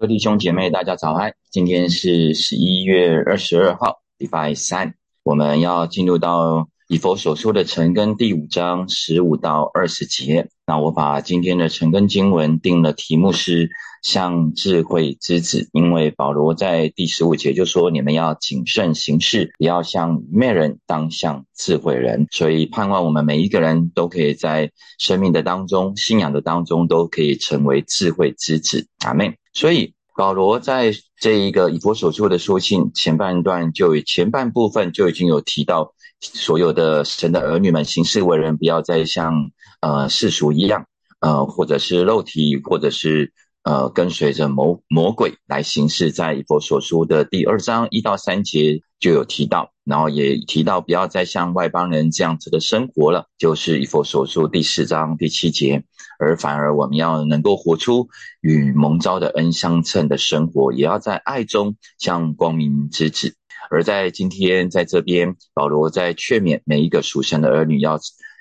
各位弟兄姐妹，大家早安！今天是十一月二十二号，礼拜三，我们要进入到以佛所说的陈根第五章十五到二十节。那我把今天的陈根经文定了题目是像智慧之子，因为保罗在第十五节就说：“你们要谨慎行事，不要像愚昧人，当像智慧人。”所以盼望我们每一个人都可以在生命的当中、信仰的当中，都可以成为智慧之子。阿妹。所以保罗在这一个以佛所说的书信前半段，就前半部分就已经有提到，所有的神的儿女们行事为人，不要再像呃世俗一样，呃或者是肉体，或者是。呃，跟随着魔魔鬼来行事，在以佛所书的第二章一到三节就有提到，然后也提到不要再像外邦人这样子的生活了，就是以佛所书第四章第七节，而反而我们要能够活出与蒙召的恩相称的生活，也要在爱中像光明之子。而在今天在这边，保罗在劝勉每一个属神的儿女要。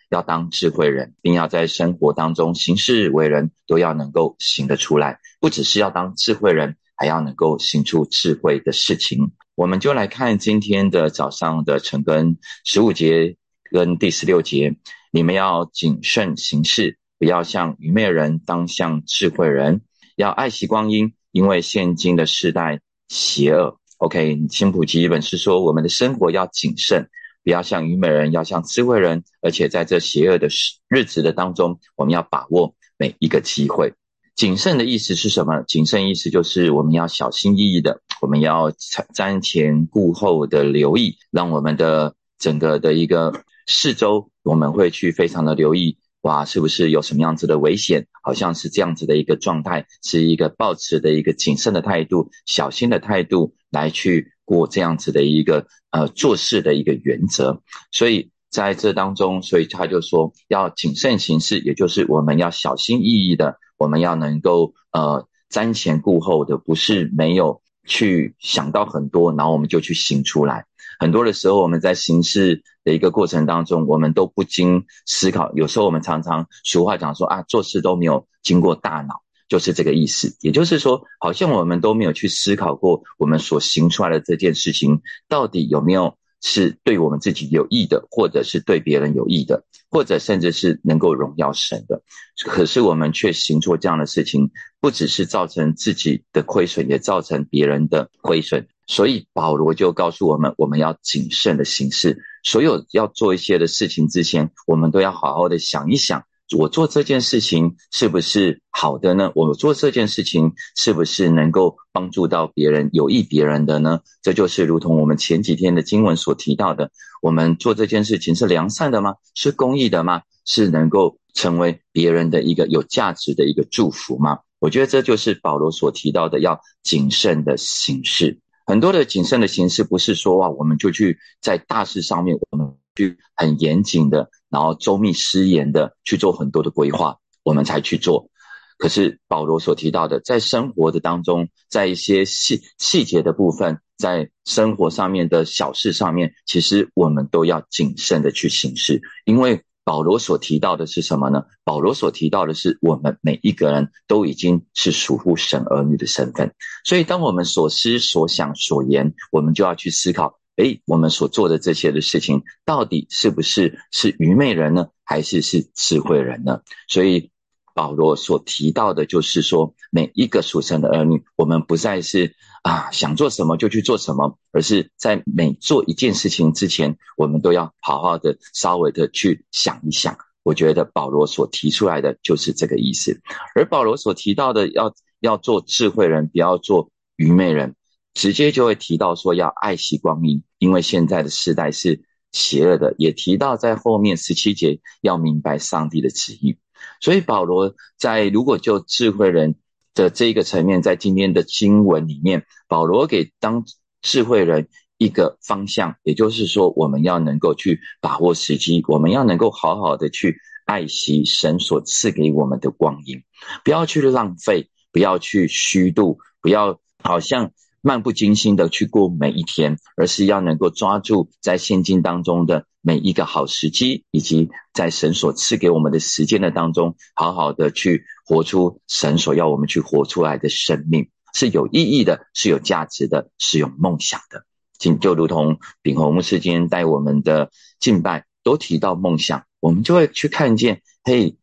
要当智慧人，并要在生活当中行事为人，都要能够行得出来。不只是要当智慧人，还要能够行出智慧的事情。我们就来看今天的早上的晨根十五节跟第十六节，你们要谨慎行事，不要像愚昧人，当像智慧人。要爱惜光阴，因为现今的世代邪恶。OK，新普基本是说，我们的生活要谨慎。不要像愚昧人，要像智慧人，而且在这邪恶的日子的当中，我们要把握每一个机会。谨慎的意思是什么？谨慎意思就是我们要小心翼翼的，我们要瞻前顾后的留意，让我们的整个的一个四周，我们会去非常的留意。哇，是不是有什么样子的危险？好像是这样子的一个状态，是一个保持的一个谨慎的态度、小心的态度来去过这样子的一个呃做事的一个原则。所以在这当中，所以他就说要谨慎行事，也就是我们要小心翼翼的，我们要能够呃瞻前顾后的，不是没有去想到很多，然后我们就去行出来。很多的时候，我们在行事的一个过程当中，我们都不经思考。有时候我们常常俗话讲说啊，做事都没有经过大脑，就是这个意思。也就是说，好像我们都没有去思考过，我们所行出来的这件事情到底有没有是对我们自己有益的，或者是对别人有益的，或者甚至是能够荣耀神的。可是我们却行做这样的事情，不只是造成自己的亏损，也造成别人的亏损。所以保罗就告诉我们，我们要谨慎的行事。所有要做一些的事情之前，我们都要好好的想一想：我做这件事情是不是好的呢？我做这件事情是不是能够帮助到别人、有益别人的呢？这就是如同我们前几天的经文所提到的：我们做这件事情是良善的吗？是公益的吗？是能够成为别人的一个有价值的一个祝福吗？我觉得这就是保罗所提到的要谨慎的行事。很多的谨慎的形式，不是说哇，我们就去在大事上面，我们去很严谨的，然后周密施严的去做很多的规划，我们才去做。可是保罗所提到的，在生活的当中，在一些细细节的部分，在生活上面的小事上面，其实我们都要谨慎的去行事，因为。保罗所提到的是什么呢？保罗所提到的是，我们每一个人都已经是属乎神儿女的身份。所以，当我们所思所想所言，我们就要去思考：诶，我们所做的这些的事情，到底是不是是愚昧人呢，还是是智慧人呢？所以。保罗所提到的，就是说，每一个属神的儿女，我们不再是啊想做什么就去做什么，而是在每做一件事情之前，我们都要好好的、稍微的去想一想。我觉得保罗所提出来的就是这个意思。而保罗所提到的，要要做智慧人，不要做愚昧人，直接就会提到说要爱惜光阴，因为现在的时代是邪恶的。也提到在后面十七节要明白上帝的旨意。所以保罗在如果就智慧人的这个层面，在今天的经文里面，保罗给当智慧人一个方向，也就是说，我们要能够去把握时机，我们要能够好好的去爱惜神所赐给我们的光阴，不要去浪费，不要去虚度，不要好像。漫不经心的去过每一天，而是要能够抓住在现今当中的每一个好时机，以及在神所赐给我们的时间的当中，好好的去活出神所要我们去活出来的生命。是有意义的，是有价值的，是有梦想的。就就如同炳宏牧师今天带我们的敬拜都提到梦想，我们就会去看见，嘿，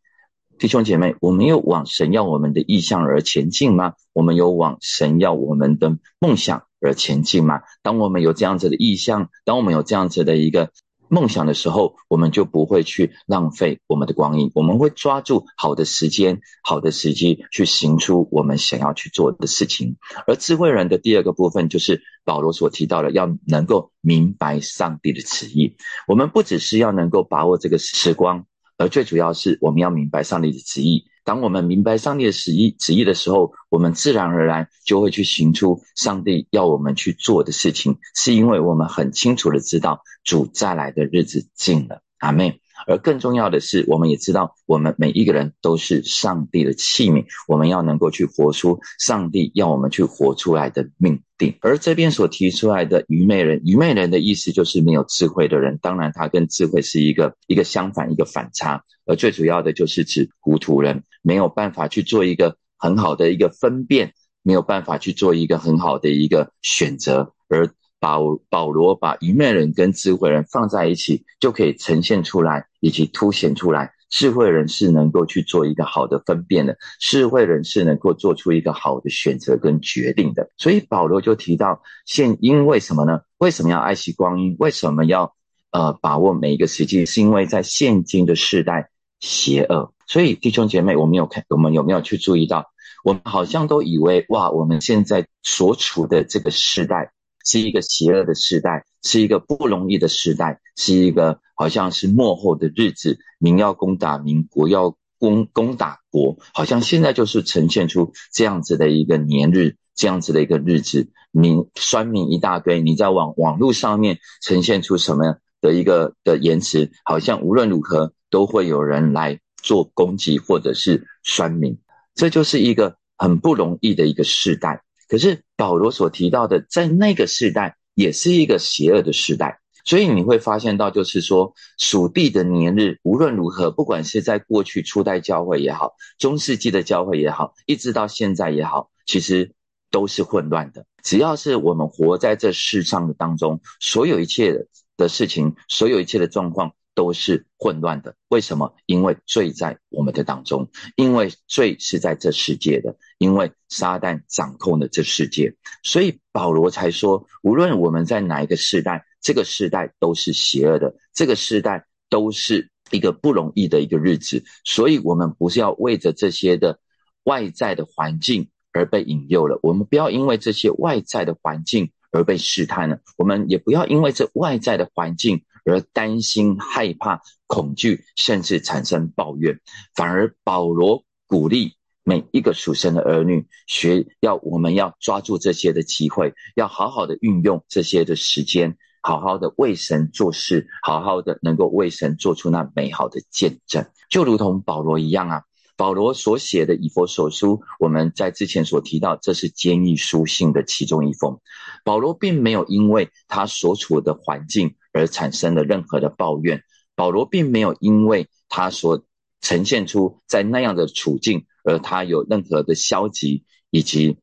弟兄姐妹，我们有往神要我们的意向而前进吗？我们有往神要我们的梦想而前进吗？当我们有这样子的意向，当我们有这样子的一个。梦想的时候，我们就不会去浪费我们的光阴，我们会抓住好的时间、好的时机去行出我们想要去做的事情。而智慧人的第二个部分，就是保罗所提到的，要能够明白上帝的旨意。我们不只是要能够把握这个时光，而最主要是我们要明白上帝的旨意。当我们明白上帝的旨意旨意的时候，我们自然而然就会去行出上帝要我们去做的事情，是因为我们很清楚的知道主再来的日子近了。阿妹。而更重要的是，我们也知道，我们每一个人都是上帝的器皿，我们要能够去活出上帝要我们去活出来的命定。而这边所提出来的愚昧人，愚昧人的意思就是没有智慧的人，当然他跟智慧是一个一个相反，一个反差。而最主要的就是指糊涂人，没有办法去做一个很好的一个分辨，没有办法去做一个很好的一个选择，而。保保罗把愚昧人跟智慧人放在一起，就可以呈现出来以及凸显出来，智慧人是能够去做一个好的分辨的，智慧人是能够做出一个好的选择跟决定的。所以保罗就提到，现因为什么呢？为什么要爱惜光阴？为什么要呃把握每一个时机？是因为在现今的世代邪恶。所以弟兄姐妹，我们有看，我们有没有去注意到？我们好像都以为哇，我们现在所处的这个时代。是一个邪恶的时代，是一个不容易的时代，是一个好像是末后的日子，民要攻打民，国要攻攻打国，好像现在就是呈现出这样子的一个年日，这样子的一个日子，民酸民一大堆，你在网网络上面呈现出什么的一个的言辞，好像无论如何都会有人来做攻击或者是酸民，这就是一个很不容易的一个时代。可是保罗所提到的，在那个时代也是一个邪恶的时代，所以你会发现到，就是说属地的年日，无论如何，不管是在过去初代教会也好，中世纪的教会也好，一直到现在也好，其实都是混乱的。只要是我们活在这世上的当中，所有一切的事情，所有一切的状况。都是混乱的，为什么？因为罪在我们的当中，因为罪是在这世界的，因为撒旦掌控了这世界，所以保罗才说，无论我们在哪一个时代，这个时代都是邪恶的，这个时代都是一个不容易的一个日子，所以我们不是要为着这些的外在的环境而被引诱了，我们不要因为这些外在的环境而被试探了，我们也不要因为这外在的环境。而担心、害怕、恐惧，甚至产生抱怨，反而保罗鼓励每一个属神的儿女，学要我们要抓住这些的机会，要好好的运用这些的时间，好好的为神做事，好好的能够为神做出那美好的见证，就如同保罗一样啊。保罗所写的以佛所书，我们在之前所提到，这是监狱书信的其中一封。保罗并没有因为他所处的环境而产生了任何的抱怨，保罗并没有因为他所呈现出在那样的处境而他有任何的消极以及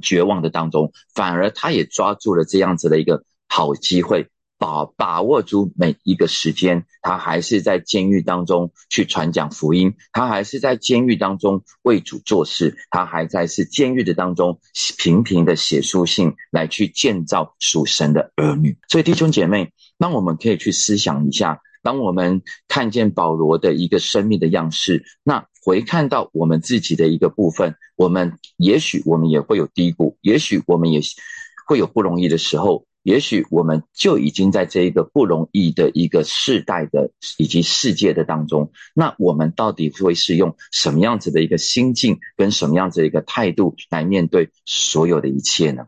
绝望的当中，反而他也抓住了这样子的一个好机会。把把握住每一个时间，他还是在监狱当中去传讲福音，他还是在监狱当中为主做事，他还在是监狱的当中频频的写书信来去建造属神的儿女。所以弟兄姐妹，那我们可以去思想一下，当我们看见保罗的一个生命的样式，那回看到我们自己的一个部分，我们也许我们也会有低谷，也许我们也会有不容易的时候。也许我们就已经在这一个不容易的一个世代的以及世界的当中，那我们到底会是用什么样子的一个心境跟什么样子的一个态度来面对所有的一切呢？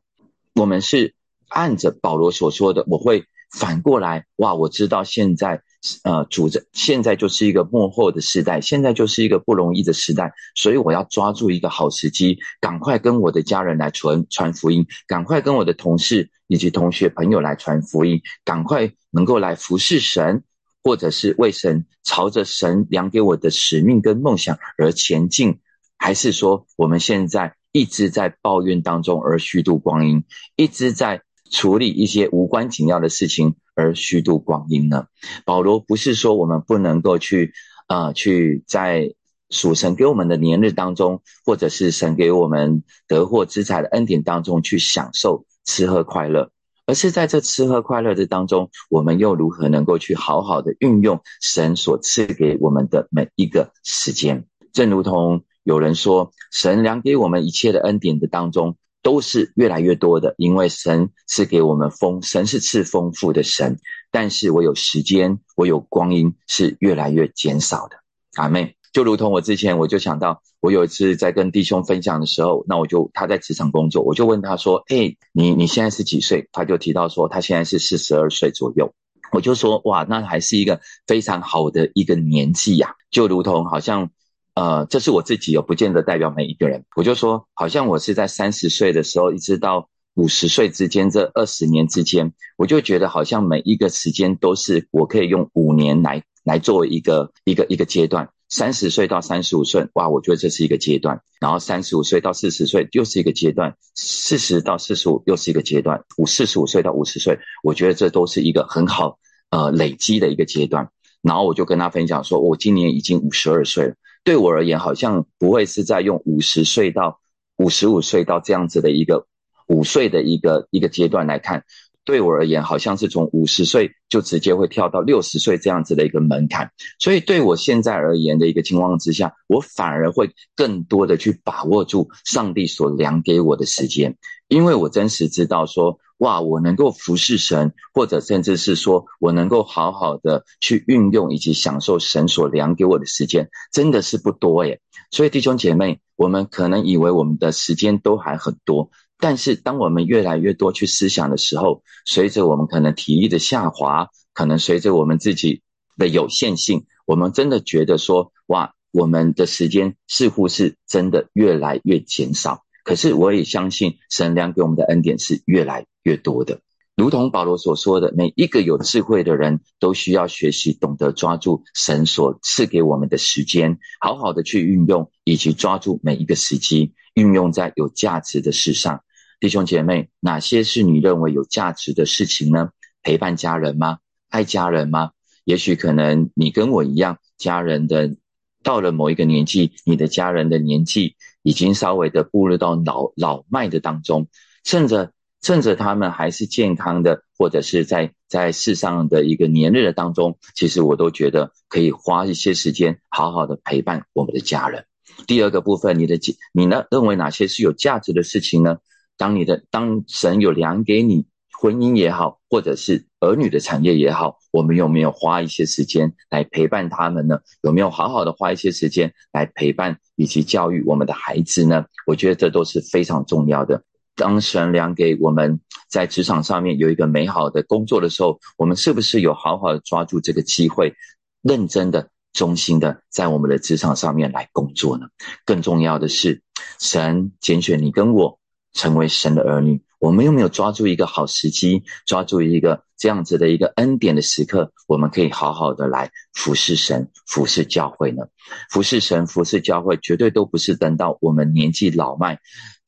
我们是按着保罗所说的，我会反过来哇，我知道现在。呃，主着现在就是一个幕后的时代，现在就是一个不容易的时代，所以我要抓住一个好时机，赶快跟我的家人来传传福音，赶快跟我的同事以及同学朋友来传福音，赶快能够来服侍神，或者是为神朝着神量给我的使命跟梦想而前进，还是说我们现在一直在抱怨当中而虚度光阴，一直在处理一些无关紧要的事情而虚度光阴呢？保罗不是说我们不能够去啊，去在属神给我们的年日当中，或者是神给我们得获之财的恩典当中去享受吃喝快乐。而是在这吃喝快乐的当中，我们又如何能够去好好的运用神所赐给我们的每一个时间？正如同有人说，神量给我们一切的恩典的当中，都是越来越多的，因为神是给我们丰，神是赐丰富的神。但是我有时间，我有光阴，是越来越减少的。阿妹。就如同我之前，我就想到，我有一次在跟弟兄分享的时候，那我就他在职场工作，我就问他说：“哎，你你现在是几岁？”他就提到说，他现在是四十二岁左右。我就说：“哇，那还是一个非常好的一个年纪呀。”就如同好像，呃，这是我自己，有不见得代表每一个人。我就说，好像我是在三十岁的时候，一直到五十岁之间这二十年之间，我就觉得好像每一个时间都是我可以用五年来来作为一个一个一个阶段。三十岁到三十五岁，哇，我觉得这是一个阶段。然后三十五岁到四十岁又是一个阶段，四十到四十五又是一个阶段，五四十五岁到五十岁，我觉得这都是一个很好呃累积的一个阶段。然后我就跟他分享说，我今年已经五十二岁了，对我而言好像不会是在用五十岁到五十五岁到这样子的一个五岁的一个一个阶段来看。对我而言，好像是从五十岁就直接会跳到六十岁这样子的一个门槛，所以对我现在而言的一个情况之下，我反而会更多的去把握住上帝所量给我的时间，因为我真实知道说，哇，我能够服侍神，或者甚至是说我能够好好的去运用以及享受神所量给我的时间，真的是不多耶。所以弟兄姐妹，我们可能以为我们的时间都还很多。但是，当我们越来越多去思想的时候，随着我们可能体力的下滑，可能随着我们自己的有限性，我们真的觉得说，哇，我们的时间似乎是真的越来越减少。可是，我也相信神量给我们的恩典是越来越多的。如同保罗所说的，每一个有智慧的人都需要学习，懂得抓住神所赐给我们的时间，好好的去运用，以及抓住每一个时机，运用在有价值的事上。弟兄姐妹，哪些是你认为有价值的事情呢？陪伴家人吗？爱家人吗？也许可能你跟我一样，家人的到了某一个年纪，你的家人的年纪已经稍微的步入到老老迈的当中，趁着趁着他们还是健康的，或者是在在世上的一个年日的当中，其实我都觉得可以花一些时间，好好的陪伴我们的家人。第二个部分，你的你呢认为哪些是有价值的事情呢？当你的当神有量给你婚姻也好，或者是儿女的产业也好，我们有没有花一些时间来陪伴他们呢？有没有好好的花一些时间来陪伴以及教育我们的孩子呢？我觉得这都是非常重要的。当神量给我们在职场上面有一个美好的工作的时候，我们是不是有好好的抓住这个机会，认真的、忠心的在我们的职场上面来工作呢？更重要的是，神拣选你跟我。成为神的儿女，我们有没有抓住一个好时机，抓住一个这样子的一个恩典的时刻，我们可以好好的来服侍神、服侍教会呢？服侍神、服侍教会，绝对都不是等到我们年纪老迈、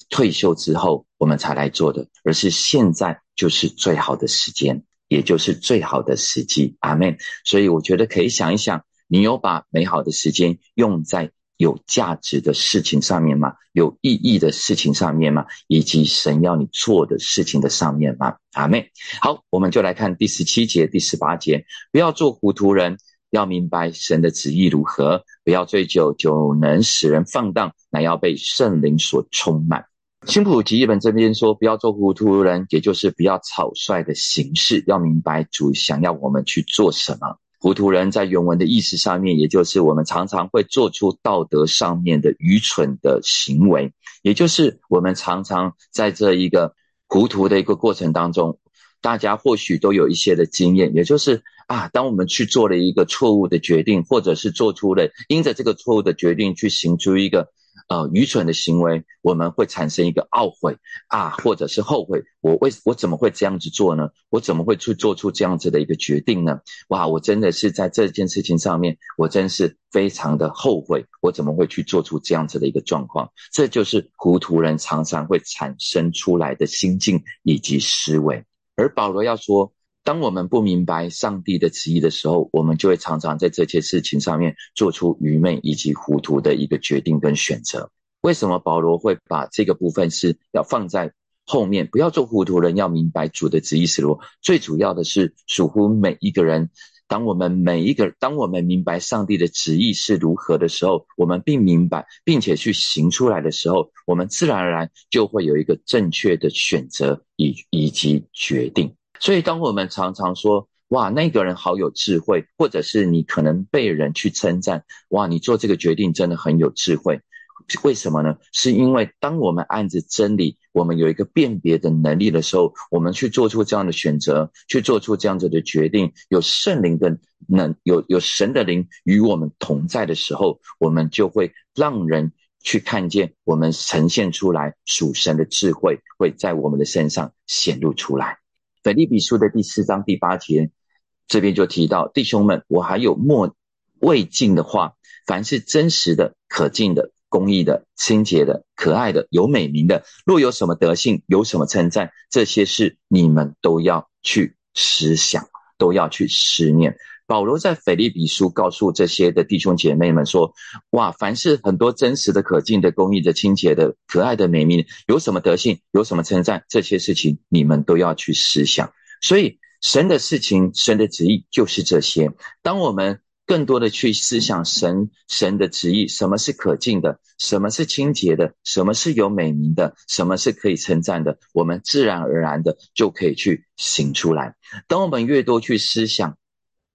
退休之后我们才来做的，而是现在就是最好的时间，也就是最好的时机。阿门。所以我觉得可以想一想，你有把美好的时间用在。有价值的事情上面吗？有意义的事情上面吗？以及神要你做的事情的上面吗？阿妹，好，我们就来看第十七节、第十八节。不要做糊涂人，要明白神的旨意如何。不要醉酒，酒能使人放荡，乃要被圣灵所充满。新普吉一本这边说，不要做糊涂人，也就是不要草率的行事，要明白主想要我们去做什么。糊涂人在原文的意思上面，也就是我们常常会做出道德上面的愚蠢的行为，也就是我们常常在这一个糊涂的一个过程当中，大家或许都有一些的经验，也就是啊，当我们去做了一个错误的决定，或者是做出了因着这个错误的决定去行出一个呃愚蠢的行为，我们会产生一个懊悔啊，或者是后悔，我为我怎么会这样子做呢？我怎么会去做出这样子的一个决定呢？哇，我真的是在这件事情上面，我真是非常的后悔，我怎么会去做出这样子的一个状况？这就是糊涂人常常会产生出来的心境以及思维。而保罗要说。当我们不明白上帝的旨意的时候，我们就会常常在这些事情上面做出愚昧以及糊涂的一个决定跟选择。为什么保罗会把这个部分是要放在后面？不要做糊涂人，要明白主的旨意是如何。最主要的是属乎每一个人。当我们每一个，当我们明白上帝的旨意是如何的时候，我们并明白并且去行出来的时候，我们自然而然就会有一个正确的选择以以及决定。所以，当我们常常说“哇，那个人好有智慧”，或者是你可能被人去称赞“哇，你做这个决定真的很有智慧”，为什么呢？是因为当我们按着真理，我们有一个辨别的能力的时候，我们去做出这样的选择，去做出这样子的决定，有圣灵的能，有有神的灵与我们同在的时候，我们就会让人去看见我们呈现出来属神的智慧会在我们的身上显露出来。腓利比书的第四章第八节，这边就提到弟兄们，我还有莫未尽的话，凡是真实的、可敬的、公义的、清洁的、可爱的、有美名的，若有什么德性，有什么称赞，这些事你们都要去思想，都要去思念。保罗在腓利比书告诉这些的弟兄姐妹们说：“哇，凡是很多真实的、可敬的、公义的、清洁的、可爱的、美名，有什么德性，有什么称赞，这些事情你们都要去思想。所以，神的事情、神的旨意就是这些。当我们更多的去思想神、神的旨意，什么是可敬的，什么是清洁的，什么是有美名的，什么是可以称赞的，我们自然而然的就可以去行出来。当我们越多去思想。”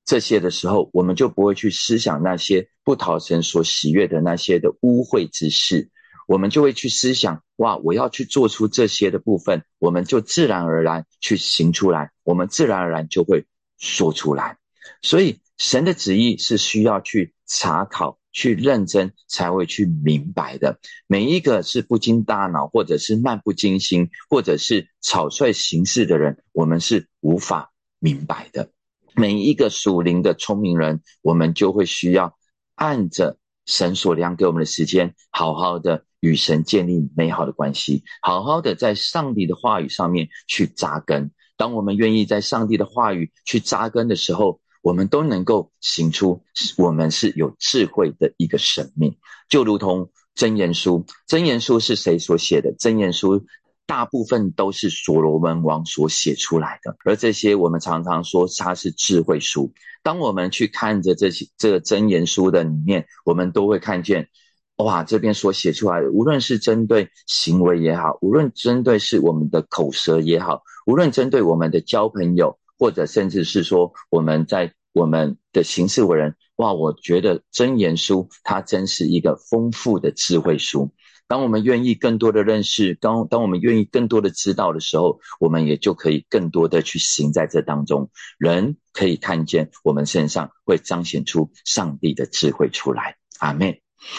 这些的时候，我们就不会去思想那些不讨神所喜悦的那些的污秽之事，我们就会去思想：哇，我要去做出这些的部分，我们就自然而然去行出来，我们自然而然就会说出来。所以，神的旨意是需要去查考、去认真才会去明白的。每一个是不经大脑，或者是漫不经心，或者是草率行事的人，我们是无法明白的。每一个属灵的聪明人，我们就会需要按着神所量给我们的时间，好好的与神建立美好的关系，好好的在上帝的话语上面去扎根。当我们愿意在上帝的话语去扎根的时候，我们都能够行出我们是有智慧的一个生命。就如同真言书，真言书是谁所写的？真言书。大部分都是所罗门王所写出来的，而这些我们常常说它是智慧书。当我们去看着这些这个真言书的里面，我们都会看见，哇，这边所写出来的，无论是针对行为也好，无论针对是我们的口舌也好，无论针对我们的交朋友，或者甚至是说我们在我们的行事为人，哇，我觉得真言书它真是一个丰富的智慧书。当我们愿意更多的认识，当当我们愿意更多的知道的时候，我们也就可以更多的去行在这当中。人可以看见我们身上会彰显出上帝的智慧出来。阿门。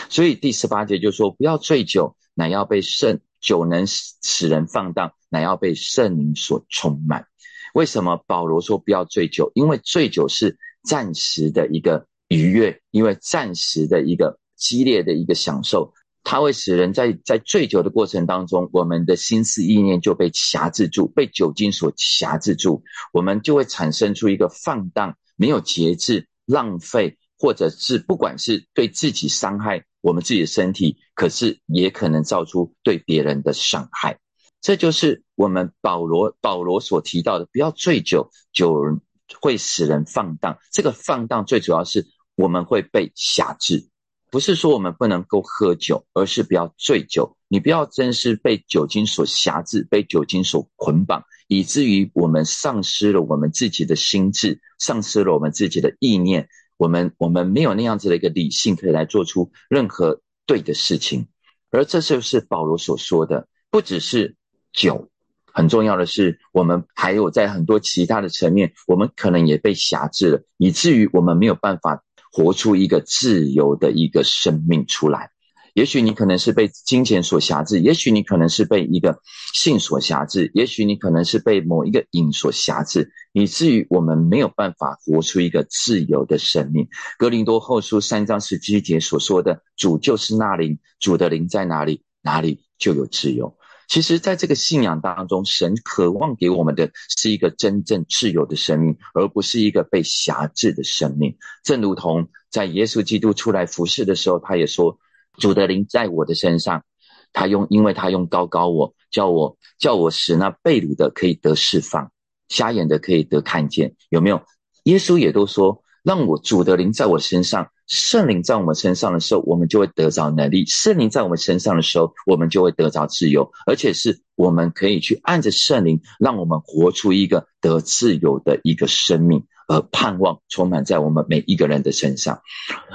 所以第十八节就说：不要醉酒，乃要被圣酒能使人放荡，乃要被圣灵所充满。为什么保罗说不要醉酒？因为醉酒是暂时的一个愉悦，因为暂时的一个激烈的一个享受。它会使人在在醉酒的过程当中，我们的心思意念就被辖制住，被酒精所辖制住，我们就会产生出一个放荡、没有节制、浪费，或者是不管是对自己伤害我们自己的身体，可是也可能造出对别人的伤害。这就是我们保罗保罗所提到的，不要醉酒，酒会使人放荡。这个放荡最主要是我们会被辖制。不是说我们不能够喝酒，而是不要醉酒。你不要真是被酒精所辖制，被酒精所捆绑，以至于我们丧失了我们自己的心智，丧失了我们自己的意念。我们我们没有那样子的一个理性，可以来做出任何对的事情。而这就是保罗所说的，不只是酒，很重要的是，我们还有在很多其他的层面，我们可能也被辖制了，以至于我们没有办法。活出一个自由的一个生命出来，也许你可能是被金钱所辖制，也许你可能是被一个性所辖制，也许你可能是被某一个瘾所辖制，以至于我们没有办法活出一个自由的生命。格林多后书三章十七节所说的“主就是那灵，主的灵在哪里，哪里就有自由。”其实，在这个信仰当中，神渴望给我们的是一个真正自由的生命，而不是一个被辖制的生命。正如同在耶稣基督出来服侍的时候，他也说：“主的灵在我的身上，他用，因为他用高高我，叫我叫我使那被掳的可以得释放，瞎眼的可以得看见。”有没有？耶稣也都说：“让我主的灵在我身上。”圣灵在我们身上的时候，我们就会得着能力；圣灵在我们身上的时候，我们就会得着自由，而且是我们可以去按着圣灵，让我们活出一个得自由的一个生命，而盼望充满在我们每一个人的身上。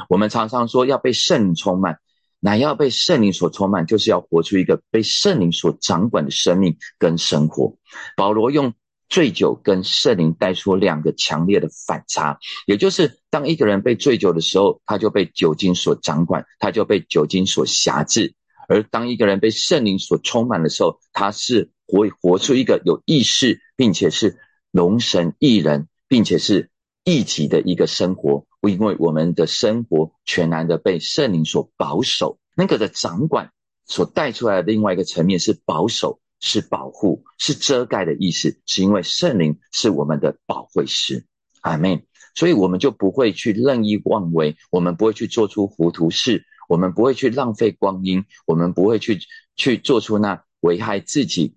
我们常常说要被圣灵充满，乃要被圣灵所充满，就是要活出一个被圣灵所掌管的生命跟生活。保罗用。醉酒跟圣灵带出两个强烈的反差，也就是当一个人被醉酒的时候，他就被酒精所掌管，他就被酒精所辖制；而当一个人被圣灵所充满的时候，他是活活出一个有意识，并且是龙神一人，并且是一体的一个生活。因为我们的生活全然的被圣灵所保守，那个的掌管所带出来的另外一个层面是保守。是保护，是遮盖的意思，是因为圣灵是我们的保惠师，阿门。所以我们就不会去任意妄为，我们不会去做出糊涂事，我们不会去浪费光阴，我们不会去去做出那危害自己，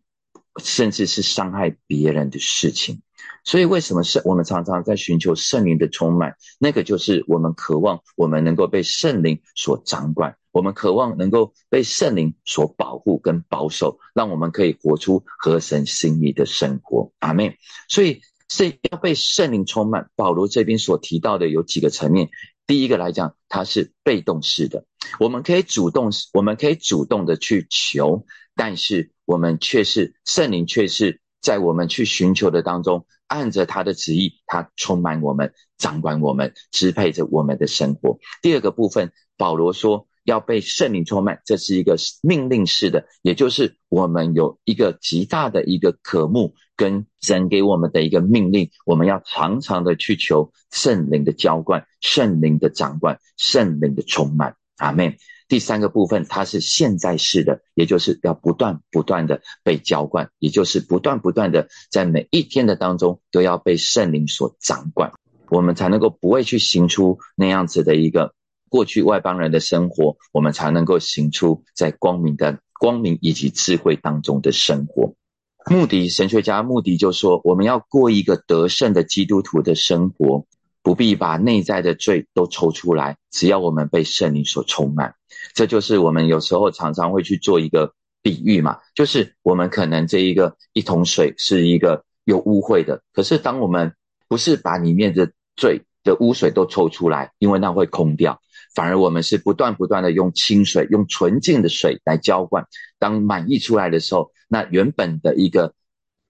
甚至是伤害别人的事情。所以，为什么圣我们常常在寻求圣灵的充满？那个就是我们渴望我们能够被圣灵所掌管，我们渴望能够被圣灵所保护跟保守，让我们可以活出合神心意的生活。阿妹，所以是要被圣灵充满。保罗这边所提到的有几个层面。第一个来讲，它是被动式的，我们可以主动，我们可以主动的去求，但是我们却是圣灵，却是在我们去寻求的当中。按着他的旨意，他充满我们，掌管我们，支配着我们的生活。第二个部分，保罗说要被圣灵充满，这是一个命令式的，也就是我们有一个极大的一个渴慕，跟神给我们的一个命令，我们要常常的去求圣灵的浇灌、圣灵的掌管、圣灵的充满。阿门。第三个部分，它是现在式的，也就是要不断不断的被浇灌，也就是不断不断的在每一天的当中都要被圣灵所掌管，我们才能够不会去行出那样子的一个过去外邦人的生活，我们才能够行出在光明的光明以及智慧当中的生活。目的，神学家目的就说，我们要过一个得胜的基督徒的生活。不必把内在的罪都抽出来，只要我们被圣灵所充满，这就是我们有时候常常会去做一个比喻嘛，就是我们可能这一个一桶水是一个有污秽的，可是当我们不是把里面的罪的污水都抽出来，因为那会空掉，反而我们是不断不断的用清水、用纯净的水来浇灌，当满溢出来的时候，那原本的一个。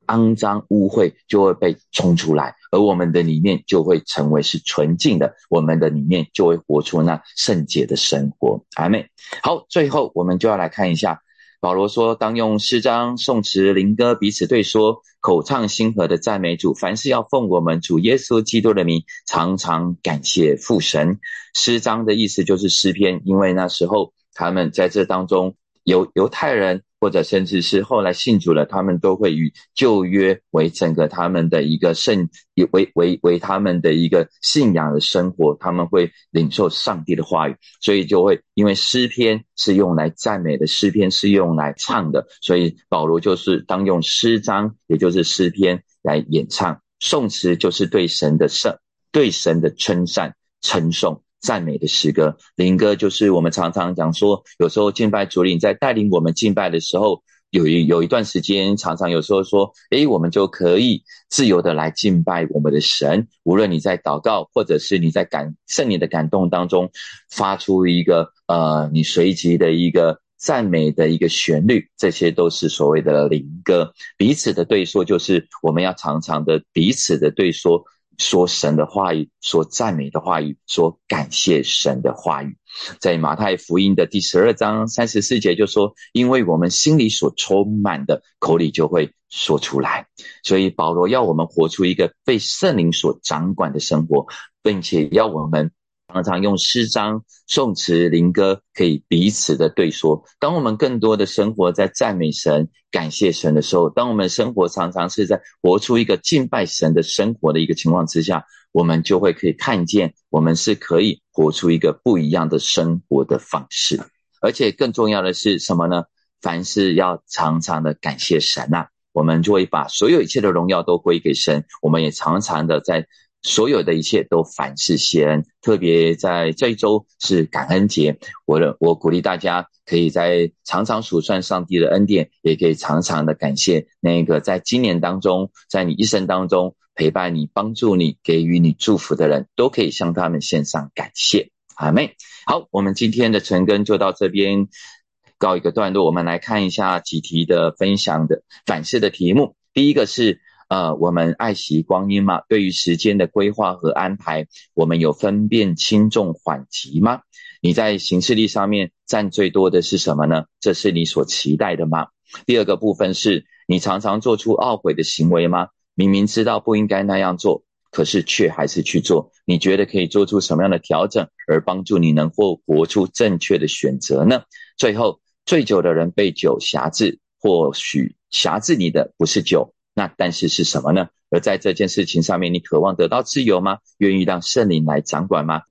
肮脏污秽就会被冲出来，而我们的里面就会成为是纯净的，我们的里面就会活出那圣洁的生活。阿妹，好，最后我们就要来看一下，保罗说，当用诗章、颂词、灵歌彼此对说，口唱心和的赞美主，凡事要奉我们主耶稣基督的名，常常感谢父神。诗章的意思就是诗篇，因为那时候他们在这当中犹犹太人。或者甚至是后来信主了，他们都会以旧约为整个他们的一个圣，为为为他们的一个信仰的生活，他们会领受上帝的话语，所以就会因为诗篇是用来赞美的，诗篇是用来唱的，所以保罗就是当用诗章，也就是诗篇来演唱，颂词就是对神的圣，对神的称赞称颂。赞美的诗歌，灵歌就是我们常常讲说，有时候敬拜主领在带领我们敬拜的时候，有一有一段时间，常常有时候说，诶，我们就可以自由的来敬拜我们的神。无论你在祷告，或者是你在感圣灵的感动当中，发出一个呃，你随即的一个赞美的一个旋律，这些都是所谓的灵歌。彼此的对说，就是我们要常常的彼此的对说。说神的话语，说赞美的话语，说感谢神的话语。在马太福音的第十二章三十四节就说：“因为我们心里所充满的，口里就会说出来。”所以保罗要我们活出一个被圣灵所掌管的生活，并且要我们。常常用诗章、颂词、灵歌，可以彼此的对说。当我们更多的生活在赞美神、感谢神的时候，当我们生活常常是在活出一个敬拜神的生活的一个情况之下，我们就会可以看见，我们是可以活出一个不一样的生活的方式。而且更重要的是什么呢？凡事要常常的感谢神呐，我们就会把所有一切的荣耀都归给神。我们也常常的在。所有的一切都凡事谢恩，特别在这一周是感恩节，我我鼓励大家可以在常常数算上帝的恩典，也可以常常的感谢那个在今年当中，在你一生当中陪伴你、帮助你、给予你祝福的人，都可以向他们献上感谢。阿妹，好，我们今天的晨更就到这边告一个段落，我们来看一下几题的分享的反思的题目，第一个是。呃，我们爱惜光阴吗？对于时间的规划和安排，我们有分辨轻重缓急吗？你在行事历上面占最多的是什么呢？这是你所期待的吗？第二个部分是你常常做出懊悔的行为吗？明明知道不应该那样做，可是却还是去做。你觉得可以做出什么样的调整，而帮助你能够活出正确的选择呢？最后，醉酒的人被酒辖制，或许辖制你的不是酒。那但是是什么呢？而在这件事情上面，你渴望得到自由吗？愿意让圣灵来掌管吗？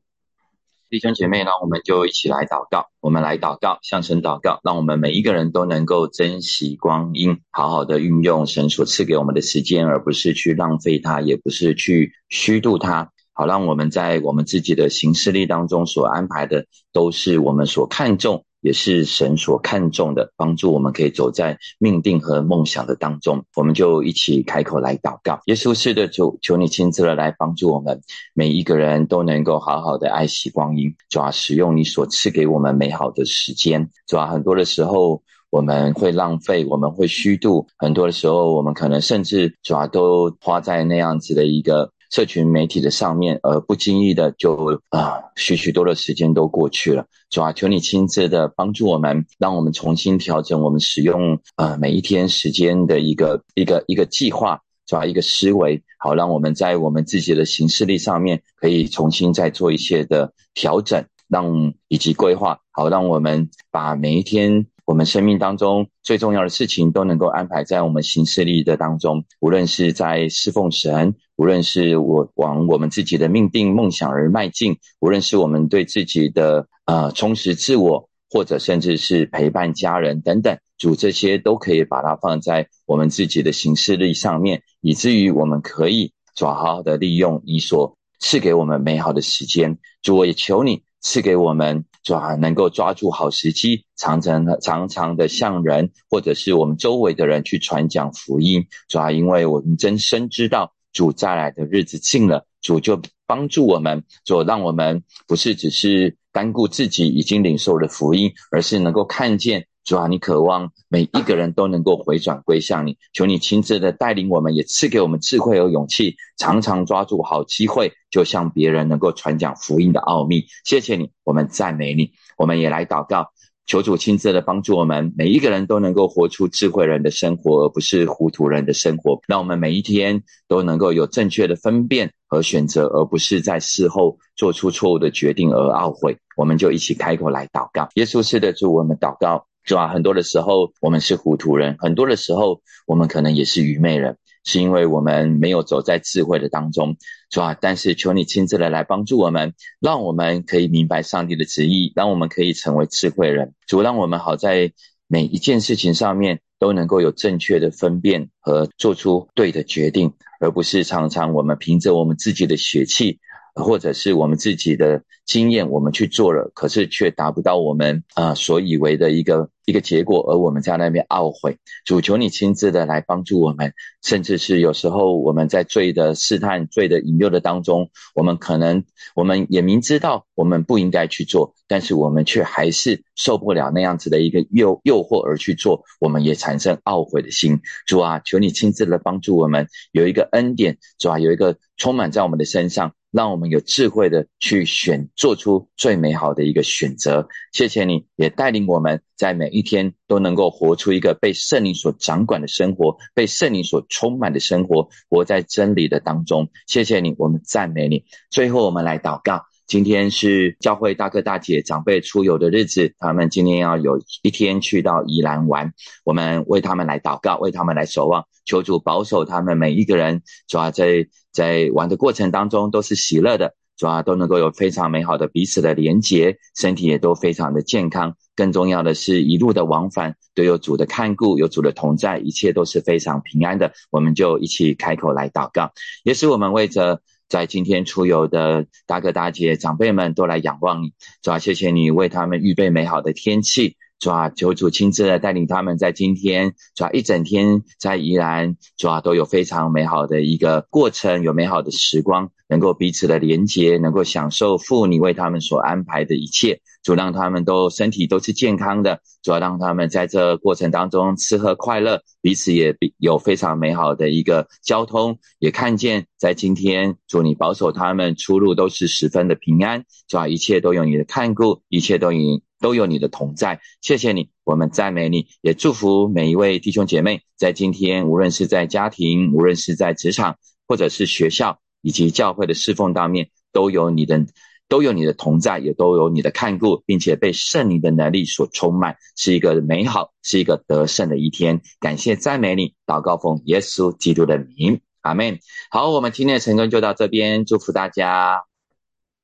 弟兄姐妹呢，我们就一起来祷告。我们来祷告，向神祷告，让我们每一个人都能够珍惜光阴，好好的运用神所赐给我们的时间，而不是去浪费它，也不是去虚度它。好，让我们在我们自己的行事历当中所安排的，都是我们所看重。也是神所看重的，帮助我们可以走在命定和梦想的当中。我们就一起开口来祷告，耶稣是的主，求你亲自的来帮助我们，每一个人都能够好好的爱惜光阴，主要使用你所赐给我们美好的时间。主要很多的时候我们会浪费，我们会虚度，很多的时候我们可能甚至主要都花在那样子的一个。社群媒体的上面，而不经意的就啊，许许多的时间都过去了。主啊，求你亲自的帮助我们，让我们重新调整我们使用呃每一天时间的一个一个一个计划，主啊，一个思维，好让我们在我们自己的行事力上面可以重新再做一些的调整，让以及规划，好让我们把每一天。我们生命当中最重要的事情都能够安排在我们行事力的当中，无论是在侍奉神，无论是我往我们自己的命定梦想而迈进，无论是我们对自己的呃充实自我，或者甚至是陪伴家人等等，主这些都可以把它放在我们自己的行事力上面，以至于我们可以好好的利用你所赐给我们美好的时间。主，我也求你赐给我们。抓能够抓住好时机，常常常常的向人或者是我们周围的人去传讲福音。抓，因为我们真深知道主再来的日子近了，主就帮助我们，主让我们不是只是单顾自己已经领受了福音，而是能够看见。主啊，你渴望每一个人都能够回转归向你，求你亲自的带领我们，也赐给我们智慧和勇气，常常抓住好机会，就向别人能够传讲福音的奥秘。谢谢你，我们赞美你，我们也来祷告，求主亲自的帮助我们，每一个人都能够活出智慧人的生活，而不是糊涂人的生活。让我们每一天都能够有正确的分辨和选择，而不是在事后做出错误的决定而懊悔。我们就一起开口来祷告，耶稣是的主，我们祷告。是吧？很多的时候我们是糊涂人，很多的时候我们可能也是愚昧人，是因为我们没有走在智慧的当中，是吧？但是求你亲自的来帮助我们，让我们可以明白上帝的旨意，让我们可以成为智慧人。主让我们好在每一件事情上面都能够有正确的分辨和做出对的决定，而不是常常我们凭着我们自己的血气。或者是我们自己的经验，我们去做了，可是却达不到我们啊所以为的一个一个结果，而我们在那边懊悔。主求你亲自的来帮助我们，甚至是有时候我们在罪的试探、罪的引诱的当中，我们可能我们也明知道我们不应该去做，但是我们却还是受不了那样子的一个诱诱惑而去做，我们也产生懊悔的心。主啊，求你亲自的帮助我们，有一个恩典，主啊，有一个充满在我们的身上。让我们有智慧的去选，做出最美好的一个选择。谢谢你，也带领我们在每一天都能够活出一个被圣灵所掌管的生活，被圣灵所充满的生活，活在真理的当中。谢谢你，我们赞美你。最后，我们来祷告。今天是教会大哥大姐长辈出游的日子，他们今天要有一天去到宜兰玩，我们为他们来祷告，为他们来守望，求主保守他们每一个人，主要在在玩的过程当中都是喜乐的，主要都能够有非常美好的彼此的连结，身体也都非常的健康，更重要的是一路的往返都有主的看顾，有主的同在，一切都是非常平安的。我们就一起开口来祷告，也是我们为着。在今天出游的大哥大姐长辈们都来仰望你，主啊，谢谢你为他们预备美好的天气，主啊，求主亲自的带领他们在今天，主啊，一整天在宜兰，主啊，都有非常美好的一个过程，有美好的时光，能够彼此的连接，能够享受父你为他们所安排的一切。主让他们都身体都是健康的，主要让他们在这过程当中吃喝快乐，彼此也有非常美好的一个交通，也看见在今天，主你保守他们出入都是十分的平安，主要一切都有你的看顾，一切都有都有你的同在，谢谢你，我们赞美你，也祝福每一位弟兄姐妹在今天，无论是在家庭，无论是在职场，或者是学校以及教会的侍奉当面，都有你的。都有你的同在，也都有你的看顾，并且被圣灵的能力所充满，是一个美好，是一个得胜的一天。感谢赞美你，祷告奉耶稣基督的名，阿门。好，我们今天的成功就到这边，祝福大家。